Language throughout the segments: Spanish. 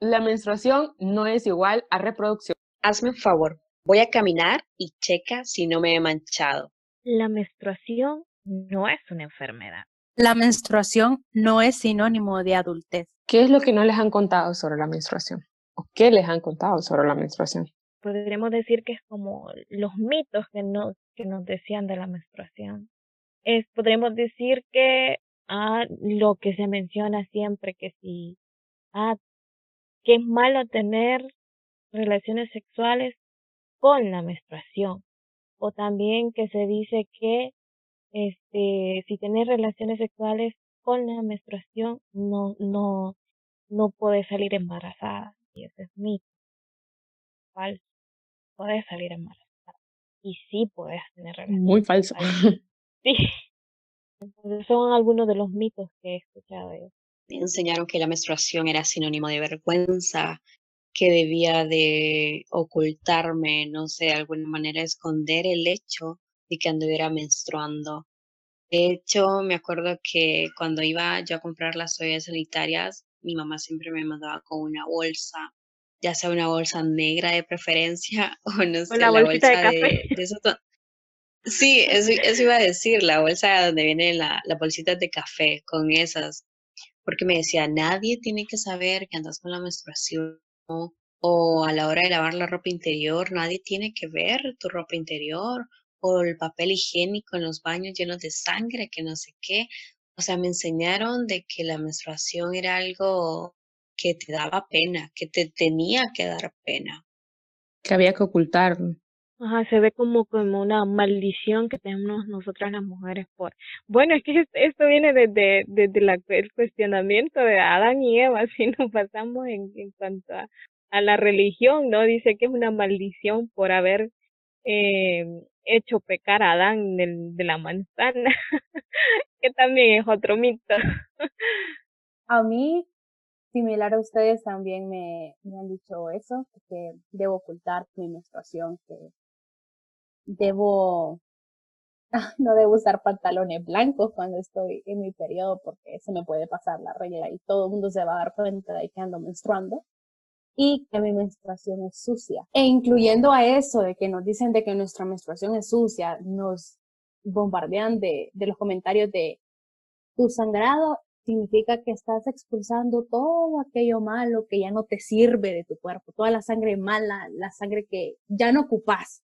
La menstruación no es igual a reproducción. Hazme un favor, voy a caminar y checa si no me he manchado. La menstruación no es una enfermedad. La menstruación no es sinónimo de adultez. ¿Qué es lo que no les han contado sobre la menstruación? ¿O qué les han contado sobre la menstruación? Podríamos decir que es como los mitos que nos, que nos decían de la menstruación. Es, podríamos decir que ah, lo que se menciona siempre, que si, ah, que es malo tener relaciones sexuales con la menstruación. O también que se dice que este, si tienes relaciones sexuales con la menstruación, no, no, no puedes salir embarazada. Y ese es mito. Falso. Puedes salir embarazada. Y sí puedes tener relaciones. Muy falso. Sí. Entonces son algunos de los mitos que he escuchado yo. Me enseñaron que la menstruación era sinónimo de vergüenza, que debía de ocultarme, no sé, de alguna manera esconder el hecho de que anduviera menstruando. De hecho, me acuerdo que cuando iba yo a comprar las toallas sanitarias, mi mamá siempre me mandaba con una bolsa, ya sea una bolsa negra de preferencia o no sé, la bolsa de, café. Sí, eso, eso, iba a decir, la bolsa donde viene la, la bolsita de café, con esas, porque me decía, nadie tiene que saber que andas con la menstruación o a la hora de lavar la ropa interior, nadie tiene que ver tu ropa interior o el papel higiénico en los baños llenos de sangre, que no sé qué. O sea, me enseñaron de que la menstruación era algo que te daba pena, que te tenía que dar pena. Que había que ocultar. Ajá, se ve como, como una maldición que tenemos nosotras las mujeres por... Bueno, es que esto viene desde, desde la, el cuestionamiento de Adán y Eva, si nos pasamos en, en cuanto a, a la religión, ¿no? Dice que es una maldición por haber eh, hecho pecar a Adán de, la manzana, que también es otro mito. a mí, similar a ustedes, también me, me han dicho eso, que debo ocultar mi menstruación, que debo, no debo usar pantalones blancos cuando estoy en mi periodo porque se me puede pasar la regla y todo el mundo se va a dar cuenta de que ando menstruando y que mi menstruación es sucia. E incluyendo a eso de que nos dicen de que nuestra menstruación es sucia, nos bombardean de, de los comentarios de tu sangrado significa que estás expulsando todo aquello malo que ya no te sirve de tu cuerpo, toda la sangre mala, la sangre que ya no ocupas.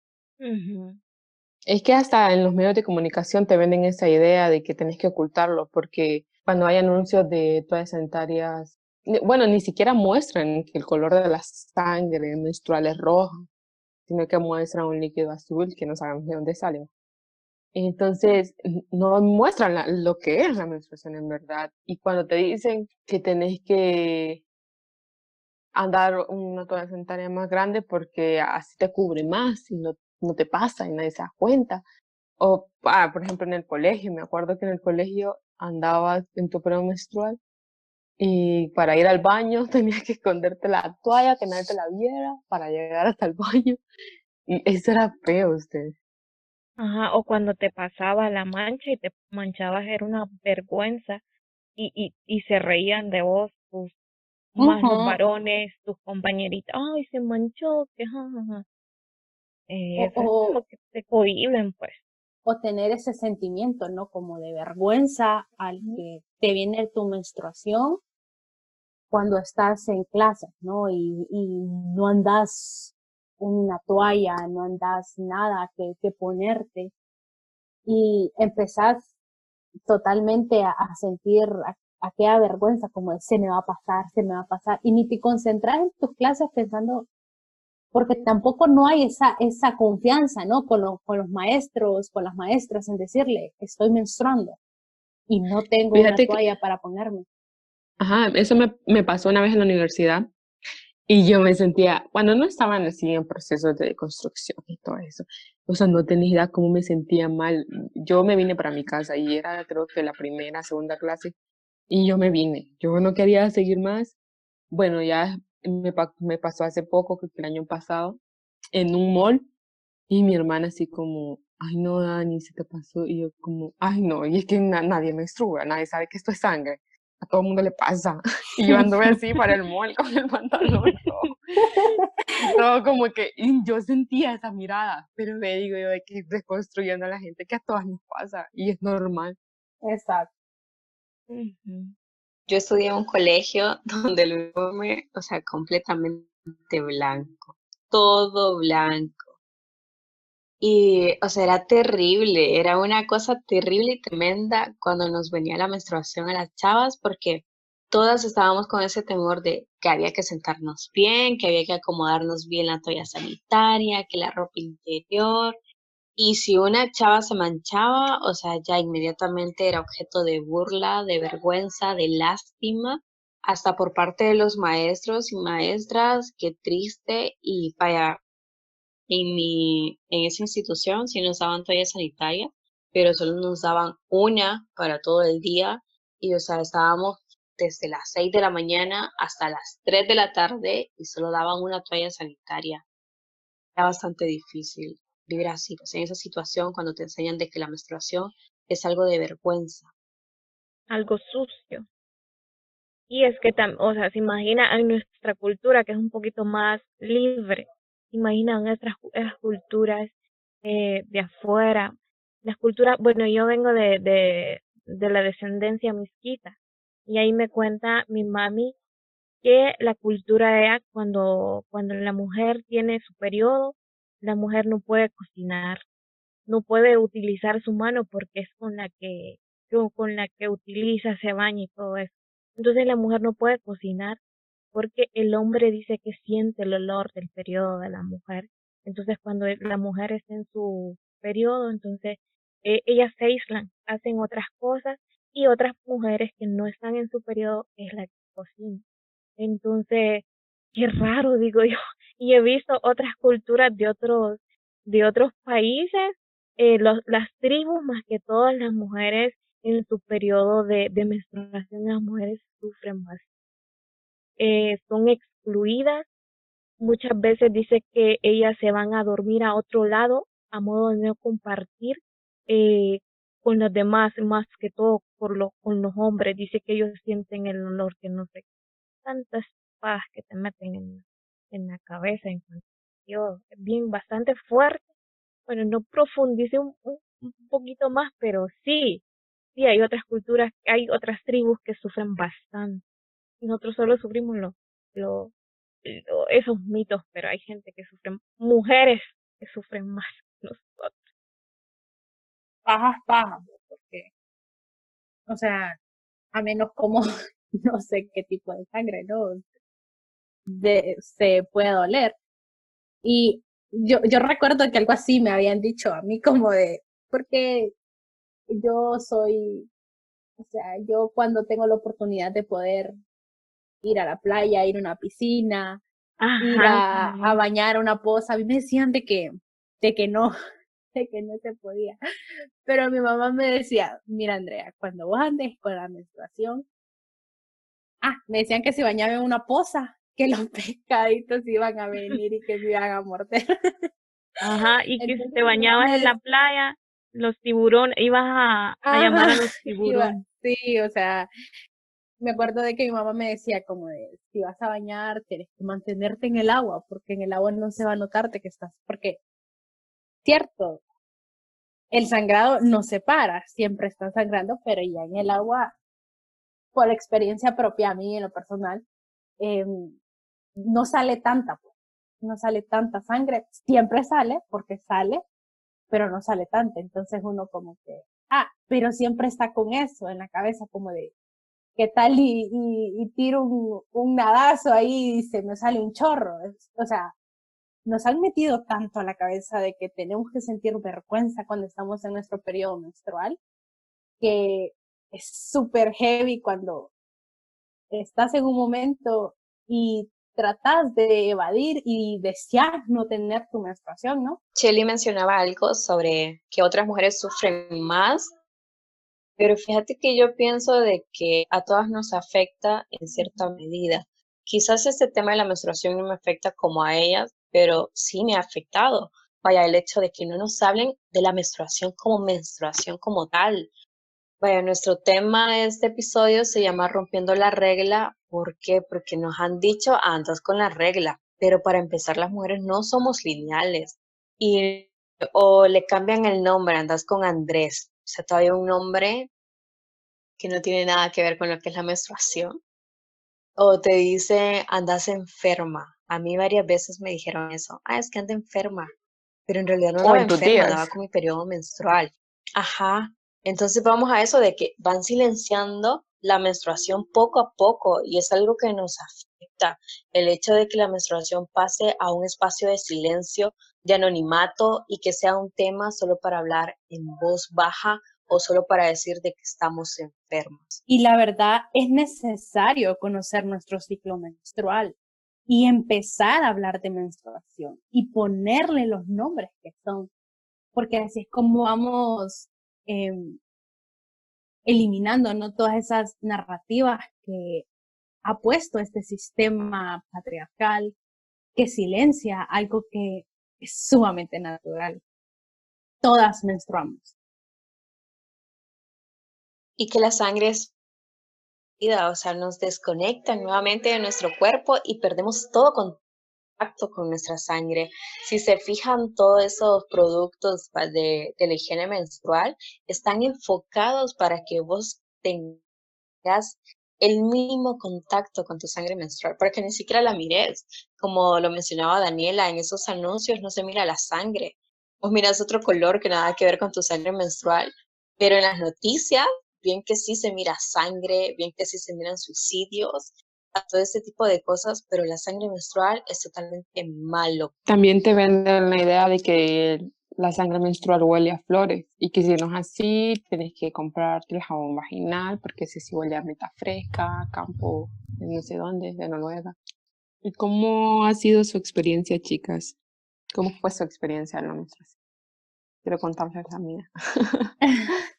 Es que hasta en los medios de comunicación te venden esa idea de que tenés que ocultarlo, porque cuando hay anuncios de toallas sanitarias bueno, ni siquiera muestran que el color de la sangre menstrual es roja, sino que muestran un líquido azul que no sabemos de dónde sale. Entonces, no muestran lo que es la menstruación en verdad. Y cuando te dicen que tenés que andar una toalla sanitaria más grande porque así te cubre más y no, te pasa y nadie se da cuenta. O, ah, por ejemplo, en el colegio, me acuerdo que en el colegio andabas en tu periodo menstrual y para ir al baño tenías que esconderte la toalla, que nadie te la viera, para llegar hasta el baño. Y eso era feo, usted. Ajá, o cuando te pasaba la mancha y te manchabas era una vergüenza y, y, y se reían de vos tus más los varones, tus compañeritas, ay, se manchó, que jajaja. Eh, eso es como que te cohiben, pues. O tener ese sentimiento, ¿no? Como de vergüenza al que te viene tu menstruación cuando estás en clase, ¿no? Y, y no andas una toalla, no andas nada que, que ponerte y empezás totalmente a, sentir aquella vergüenza como de se me va a pasar, se me va a pasar y ni te concentras en tus clases pensando porque tampoco no hay esa, esa confianza, ¿no? Con, con los maestros, con las maestras en decirle, estoy menstruando y no tengo una toalla para ponerme. Ajá, eso me, me pasó una vez en la universidad y yo me sentía, cuando no estaban así en procesos de construcción y todo eso, o sea, no tenía idea cómo me sentía mal. Yo me vine para mi casa y era creo que la primera, segunda clase y yo me vine. Yo no quería seguir más. Bueno, ya me, me pasó hace poco, creo que el año pasado, en un mall y mi hermana así como, ay no, Dani, se te pasó. Y yo como, ay no, y es que nadie menstrua, nadie sabe que esto es sangre. a todo el mundo le pasa. Y yo anduve así para el mall con el pantalón todo. todo como que y yo sentía esa mirada, pero me digo yo de que reconstruyendo a la gente que a todas nos pasa y es normal. Exacto. Yo estudié en un colegio donde el uniforme, o sea, completamente blanco, todo blanco. Y, o sea, era terrible, era una cosa terrible y tremenda cuando nos venía la menstruación a las chavas, porque todas estábamos con ese temor de que había que sentarnos bien, que había que acomodarnos bien la toalla sanitaria, que la ropa interior. Y si una chava se manchaba, o sea, ya inmediatamente era objeto de burla, de vergüenza, de lástima, hasta por parte de los maestros y maestras, qué triste. Y vaya, en, mi, en esa institución sí nos daban toalla sanitaria, pero solo nos daban una para todo el día y, o sea, estábamos desde las 6 de la mañana hasta las 3 de la tarde y solo daban una toalla sanitaria. Era bastante difícil vivir pues en esa situación cuando te enseñan de que la menstruación es algo de vergüenza. Algo sucio. Y es que, o sea, se imagina en nuestra cultura que es un poquito más libre, imaginan otras, culturas eh, de afuera. Las culturas, bueno, yo vengo de, de, de la descendencia misquita y ahí me cuenta mi mami que la cultura era cuando, cuando la mujer tiene su periodo, la mujer no puede cocinar, no puede utilizar su mano porque es con la que, con la que utiliza, se baña y todo eso. Entonces la mujer no puede cocinar porque el hombre dice que siente el olor del periodo de la mujer. Entonces, cuando la mujer está en su periodo, entonces eh, ellas se aíslan, hacen otras cosas y otras mujeres que no están en su periodo es la que cocina. Entonces, qué raro, digo yo. Y he visto otras culturas de otros, de otros países, eh, las tribus, más que todas las mujeres en su periodo de, menstruación, las mujeres sufren más eh, son excluidas. Muchas veces dice que ellas se van a dormir a otro lado a modo de no compartir eh, con los demás, más que todo por con los hombres. Dice que ellos sienten el olor que no sé, tantas espadas que te meten en, en la cabeza. En yo, bien, bastante fuerte. Bueno, no profundice un, un, un poquito más, pero sí, sí hay otras culturas, hay otras tribus que sufren bastante nosotros solo sufrimos lo, lo, esos mitos, pero hay gente que sufre, mujeres que sufren más que nosotros. Pajas, pajas, porque, o sea, a menos como, no sé qué tipo de sangre, ¿no? De, se puede doler. Y yo, yo recuerdo que algo así me habían dicho a mí como de, porque yo soy, o sea, yo cuando tengo la oportunidad de poder ir a la playa, ir a una piscina, ir a, bañar a una poza. A mí me decían de que, de que no, de que no se podía. Pero mi mamá me decía, mira Andrea, cuando vos andes con la menstruación, ah, me decían que si bañaba en una poza, que los pescaditos iban a venir y que me iban a morder. Ajá, y que si te bañabas en la playa, los tiburones, ibas a, llamar a los tiburones. sí, o sea, me acuerdo de que mi mamá me decía como de, si vas a bañar, tienes que mantenerte en el agua, porque en el agua no se va a notarte que estás, porque, cierto, el sangrado no se para, siempre está sangrando, pero ya en el agua, por experiencia propia a mí en lo personal, eh, no sale tanta, pues, no sale tanta sangre, siempre sale, porque sale, pero no sale tanta, entonces uno como que, ah, pero siempre está con eso en la cabeza, como de, ¿qué tal y, y, tiro un, un, nadazo ahí y se me sale un chorro? O sea, nos han metido tanto a la cabeza de que tenemos que sentir vergüenza cuando estamos en nuestro periodo menstrual, que es súper heavy cuando estás en un momento y tratas de evadir y desear no tener tu menstruación, ¿no? Shelly mencionaba algo sobre que otras mujeres sufren más pero fíjate que yo pienso de que a todas nos afecta en cierta medida. Quizás este tema de la menstruación no me afecta como a ellas, pero sí me ha afectado. Vaya, el hecho de que no nos hablen de la menstruación como menstruación como tal. Vaya, nuestro tema de este episodio se llama Rompiendo la regla. ¿Por qué? Porque nos han dicho andas con la regla, pero para empezar las mujeres no somos lineales y o le cambian el nombre, andas con Andrés, o sea, todavía un nombre que no tiene nada que ver con lo que es la menstruación. O te dice andas enferma. A mí varias veces me dijeron eso. Ah, es que anda enferma. Pero en realidad no andaba tus enferma, andaba con mi periodo menstrual. Ajá. Entonces vamos a eso de que van silenciando la menstruación poco a poco y es algo que nos afecta. El hecho de que la menstruación pase a un espacio de silencio, de anonimato y que sea un tema solo para hablar en voz baja o solo para decir de que estamos enfermos. Y la verdad es necesario conocer nuestro ciclo menstrual y empezar a hablar de menstruación y ponerle los nombres que son, porque así es como vamos eh, eliminando ¿no? todas esas narrativas que ha puesto este sistema patriarcal que silencia algo que es sumamente natural. Todas menstruamos. Y que la sangre es vida, o sea, nos desconecta nuevamente de nuestro cuerpo y perdemos todo contacto con nuestra sangre. Si se fijan, todos esos productos de, de la higiene menstrual están enfocados para que vos tengas el mínimo contacto con tu sangre menstrual, para que ni siquiera la mires. Como lo mencionaba Daniela, en esos anuncios no se mira la sangre. Vos miras otro color que nada que ver con tu sangre menstrual, pero en las noticias, bien que sí se mira sangre, bien que sí se miran suicidios, a todo ese tipo de cosas, pero la sangre menstrual es totalmente malo. También te venden la idea de que la sangre menstrual huele a flores y que si no es así, tienes que comprarte el jabón vaginal porque ese sí huele a meta fresca, campo de no sé dónde, de Noruega. ¿Y cómo ha sido su experiencia, chicas? ¿Cómo fue su experiencia en la menstruación? Quiero contarles la mía.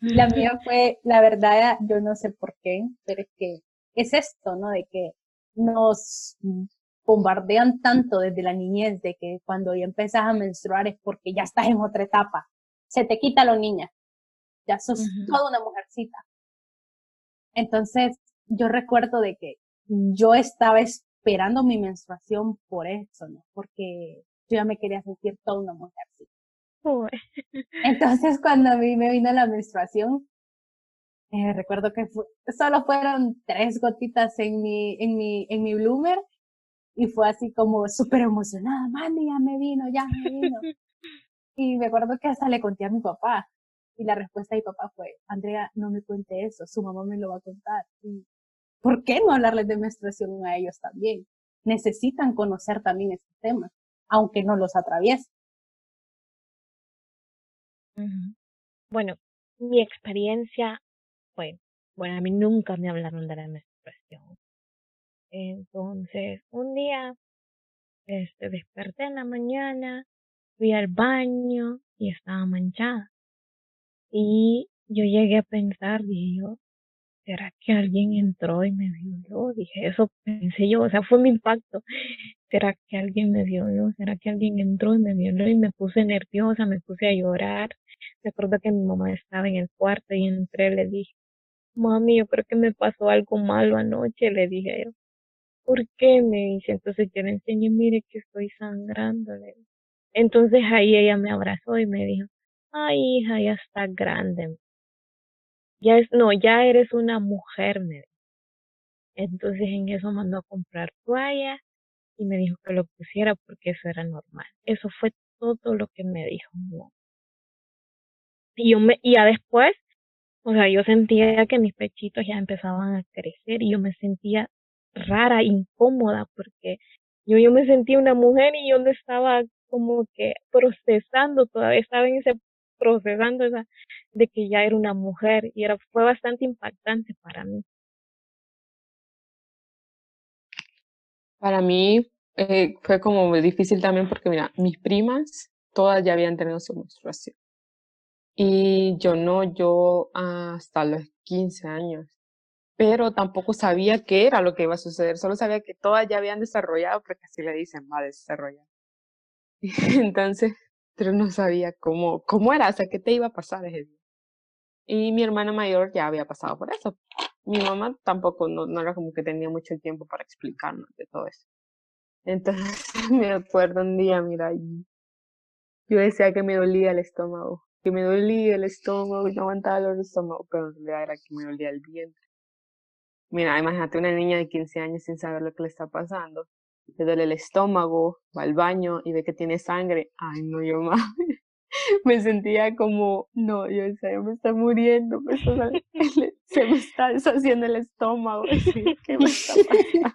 La mía fue, la verdad, yo no sé por qué, pero es que es esto, ¿no? De que nos bombardean tanto desde la niñez de que cuando ya empezás a menstruar es porque ya estás en otra etapa. Se te quita lo niña. Ya sos Ujú. toda una mujercita. Entonces, yo recuerdo de que yo estaba esperando mi menstruación por eso, ¿no? Porque yo ya me quería sentir toda una mujercita. Uy, Entonces, cuando a mí me vino la menstruación, eh, recuerdo que solo fueron tres gotitas en mi, en mi, en mi bloomer y fue así como súper emocionada, mami, ya me vino, ya me vino. Y me acuerdo que hasta le conté a mi papá y la respuesta de mi papá fue, Andrea, no me cuente eso, su mamá me lo va a contar. Y, ¿Por qué no hablarles de menstruación a ellos también? Necesitan conocer también este tema, aunque no los atraviesen. ujú. Bueno, mi experiencia fue, bueno, a mí nunca me hablaron de la menstruación. Entonces, un día, este, desperté en la mañana, fui al baño y estaba manchada. Y yo llegué a pensar, dije yo, ¿será que alguien entró y me violó? Dije, eso pensé yo, o sea, fue mi impacto. ¿Será que alguien me violó? ¿Será que alguien entró y me violó? Y me puse nerviosa, me puse a llorar. Me acuerdo que mi mamá estaba en el cuarto y entré, le dije, mami, yo creo que me pasó algo malo anoche, le dije yo. ¿Por qué? Me dice, entonces yo le enseñé, mire que estoy sangrando. le dije. Entonces ahí ella me abrazó y me dijo, ay hija, ya está grande. Ya es, no, ya eres una mujer, me dijo. Entonces en eso mandó a comprar toalla y me dijo que lo pusiera porque eso era normal. Eso fue todo lo que me dijo. mamá. Y yo me, y ya después, o sea, yo sentía que mis pechitos ya empezaban a crecer y yo me sentía rara, incómoda, porque yo, yo me sentía una mujer y yo no estaba como que procesando, todavía estaba en ese procesando esa, de que ya era una mujer y era, fue bastante impactante para mí. Para mí eh, fue como muy difícil también porque, mira, mis primas todas ya habían tenido su menstruación. Y yo no, yo hasta los 15 años. Pero tampoco sabía qué era lo que iba a suceder, solo sabía que todas ya habían desarrollado, porque así le dicen, va a desarrollar. Entonces, pero no sabía cómo, cómo era, o sea, qué te iba a pasar ese día. Y mi hermana mayor ya había pasado por eso. Mi mamá tampoco, no, no era como que tenía mucho tiempo para explicarnos de todo eso. Entonces me acuerdo un día, mira, yo decía que me dolía el estómago, que me dolía el estómago y no aguantaba el estómago, pero en realidad era que me dolía el vientre. Mira, imagínate una niña de 15 años sin saber lo que le está pasando. Le duele el estómago, va al baño y ve que tiene sangre. Ay, no, yo más. me sentía como, no, yo me está muriendo, se me está deshaciendo el estómago. ¿Qué me está pasando?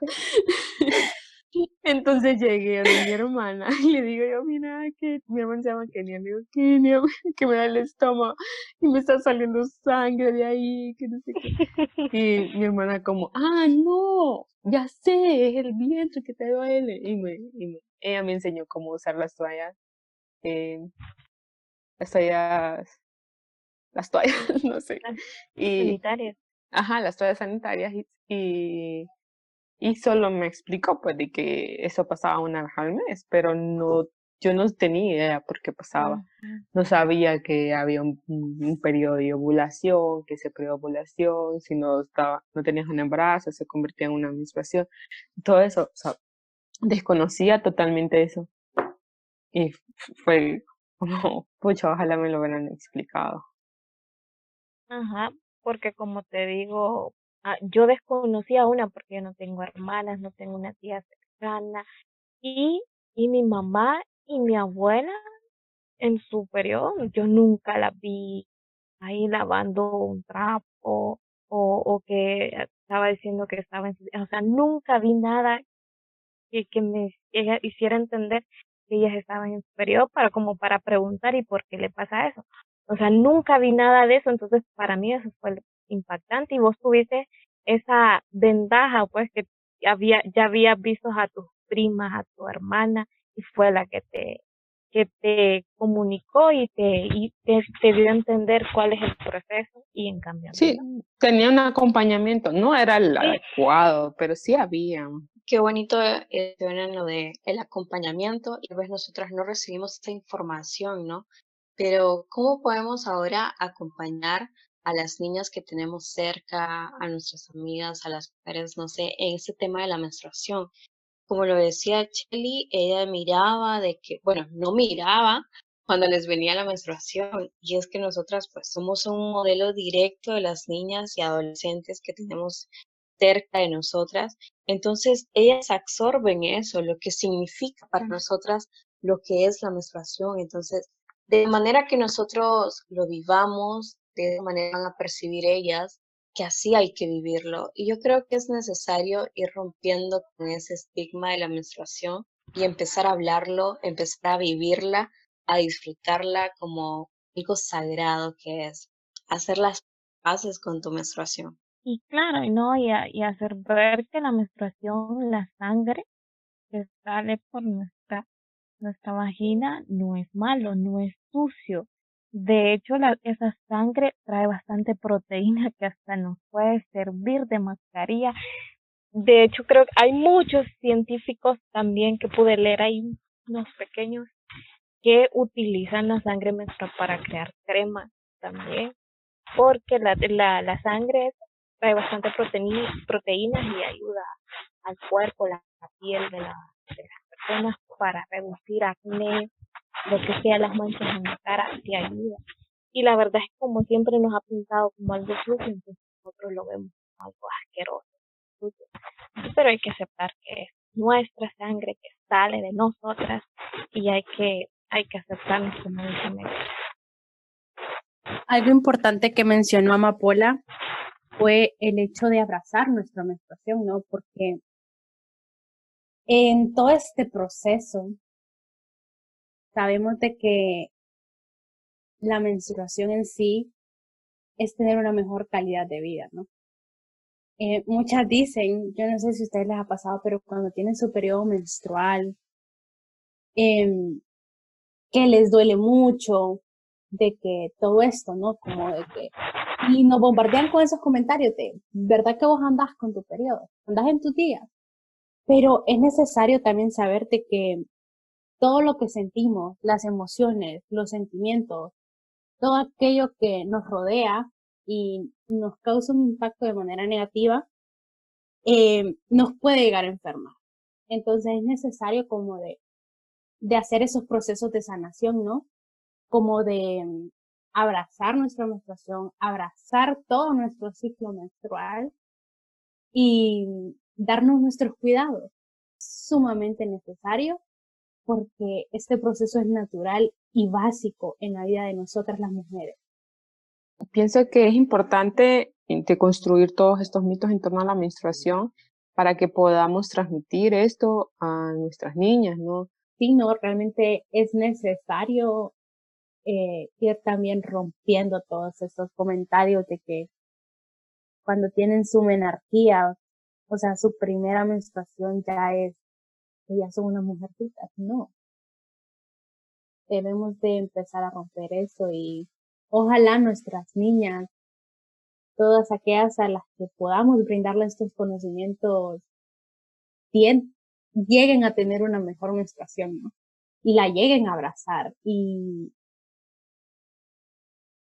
Entonces llegué a mi hermana y le digo yo, mira, que mi hermana se llama Kenia, le digo, Kenia, que me da el estómago y me está saliendo sangre de ahí, que no sé qué. Y mi hermana como, ah, no, ya sé, es el vientre que te duele. Y, me, y ella me enseñó cómo usar las toallas, eh, las toallas, las toallas, no sé. Y, sanitarias. Ajá, las toallas sanitarias y y solo me explicó pues de que eso pasaba una vez al mes, pero no, yo no tenía idea por qué pasaba. No sabía que había un, periodo de ovulación, que de ovulación, si no estaba, no tenías un embarazo, se convertía en una menstruación. Todo eso, o sea, desconocía totalmente eso. Y fue como, pucha, ojalá me lo hubieran explicado. Ajá, porque como te digo, Ah, yo desconocía una porque yo no tengo hermanas, no tengo una tía cercana. Y, y mi mamá y mi abuela en su periodo, yo nunca la vi ahí lavando un trapo o, o que estaba diciendo que estaba en o sea, nunca vi nada que, que me hiciera entender que ellas estaban en su para como para preguntar y por qué le pasa eso. O sea, nunca vi nada de eso, entonces para mí eso fue impactante y vos tuviste esa ventaja, pues que había, ya habías visto a tus primas, a tu hermana y fue la que te que te comunicó y te, y te, dio a entender cuál es el proceso y en cambio. Sí, tenía un acompañamiento, no era el adecuado, pero sí había. Qué bonito eh, lo de el acompañamiento y a veces nosotras no recibimos esta información, ¿no? Pero ¿cómo podemos ahora acompañar a las niñas que tenemos cerca, a nuestras amigas, a las mujeres, no sé, en ese tema de la menstruación. Como lo decía Chelly, ella miraba de que, bueno, no miraba cuando les venía la menstruación y es que nosotras pues somos un modelo directo de las niñas y adolescentes que tenemos cerca de nosotras. Entonces, ellas absorben eso, lo que significa para nosotras lo que es la menstruación. Entonces, de manera que nosotros lo vivamos, de esa manera van a percibir ellas que así hay que vivirlo. Y yo creo que es necesario ir rompiendo con ese estigma de la menstruación y empezar a hablarlo, empezar a vivirla, a disfrutarla como algo sagrado que es, hacer las paces con tu menstruación. Y claro, ¿no? Y, y hacer ver que la menstruación, la sangre que sale por nuestra, nuestra vagina no es malo, no es sucio, de hecho, la, esa sangre trae bastante proteína que hasta nos puede servir de mascarilla. De hecho, creo que hay muchos científicos también que pude leer, hay unos pequeños que utilizan la sangre menstrual para crear cremas también, porque la, la, la sangre trae bastante proteína, proteínas y ayuda al cuerpo, la, piel de, de las personas para reducir acné, lo que sea las manchas en la cara te ayuda. Y la verdad es que como siempre nos ha pintado como algo sucio, entonces nosotros lo vemos como algo asqueroso. Pero hay que aceptar que es nuestra sangre que sale de nosotras y hay que, hay que aceptarnos como dice Algo importante que mencionó Amapola fue el hecho de abrazar nuestra menstruación, ¿no? Porque en todo este proceso sabemos de que la menstruación en sí es tener una mejor calidad de vida, ¿no? Eh, muchas dicen, yo no sé si a ustedes les ha pasado, pero cuando tienen su periodo menstrual, em, que les duele mucho, de que todo esto, ¿no? Como de que, y nos bombardean con esos comentarios de, ¿verdad que vos andás con tu periodo? Andás en tus días. Pero es necesario también saber de que todo lo que sentimos, las emociones, los sentimientos, todo aquello que nos rodea, y nos causa un impacto de manera negativa, eh, nos puede llegar a enfermar. Entonces es necesario como de, de hacer esos procesos de sanación, ¿no? Como de mm, abrazar nuestra menstruación, abrazar todo nuestro ciclo menstrual y darnos nuestros cuidados. Sumamente necesario porque este proceso es natural y básico en la vida de nosotras las mujeres. Pienso que es importante construir todos estos mitos en torno a la menstruación para que podamos transmitir esto a nuestras niñas, ¿no? Sí, no, realmente es necesario eh, ir también rompiendo todos estos comentarios de que cuando tienen su menarquía, o sea, su primera menstruación ya es, ya son unas mujercitas, no. Debemos de empezar a romper eso y ojalá nuestras niñas todas aquellas a las que podamos brindarles estos conocimientos bien, lleguen a tener una mejor menstruación, ¿no? Y la lleguen a abrazar y,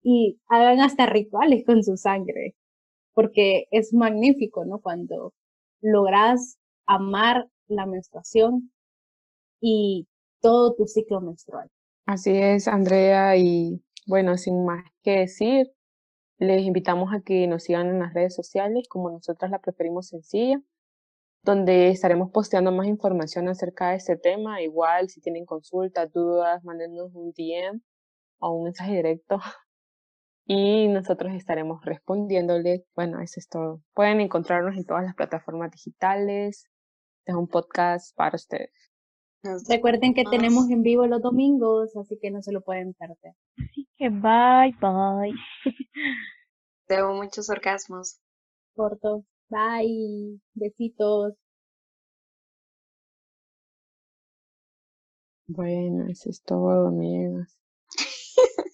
y hagan hasta rituales con su sangre, porque es magnífico, ¿no? Cuando logras amar la menstruación y todo tu ciclo menstrual. Así es, Andrea, y bueno, sin más que decir, les invitamos a que nos sigan en las redes sociales como nosotras la preferimos sencilla, donde estaremos posteando más información acerca de este tema. Igual, si tienen consultas, dudas, mándenos un DM o un mensaje directo y nosotros estaremos respondiéndoles. Bueno, eso es todo. Pueden encontrarnos en todas las plataformas digitales. Es un podcast para ustedes. Recuerden que tenemos en vivo los domingos, así que no se lo pueden perder. Así que bye, bye. Debo muchos orgasmos. Corto. Bye. Besitos. Bueno, eso es todo, amigas.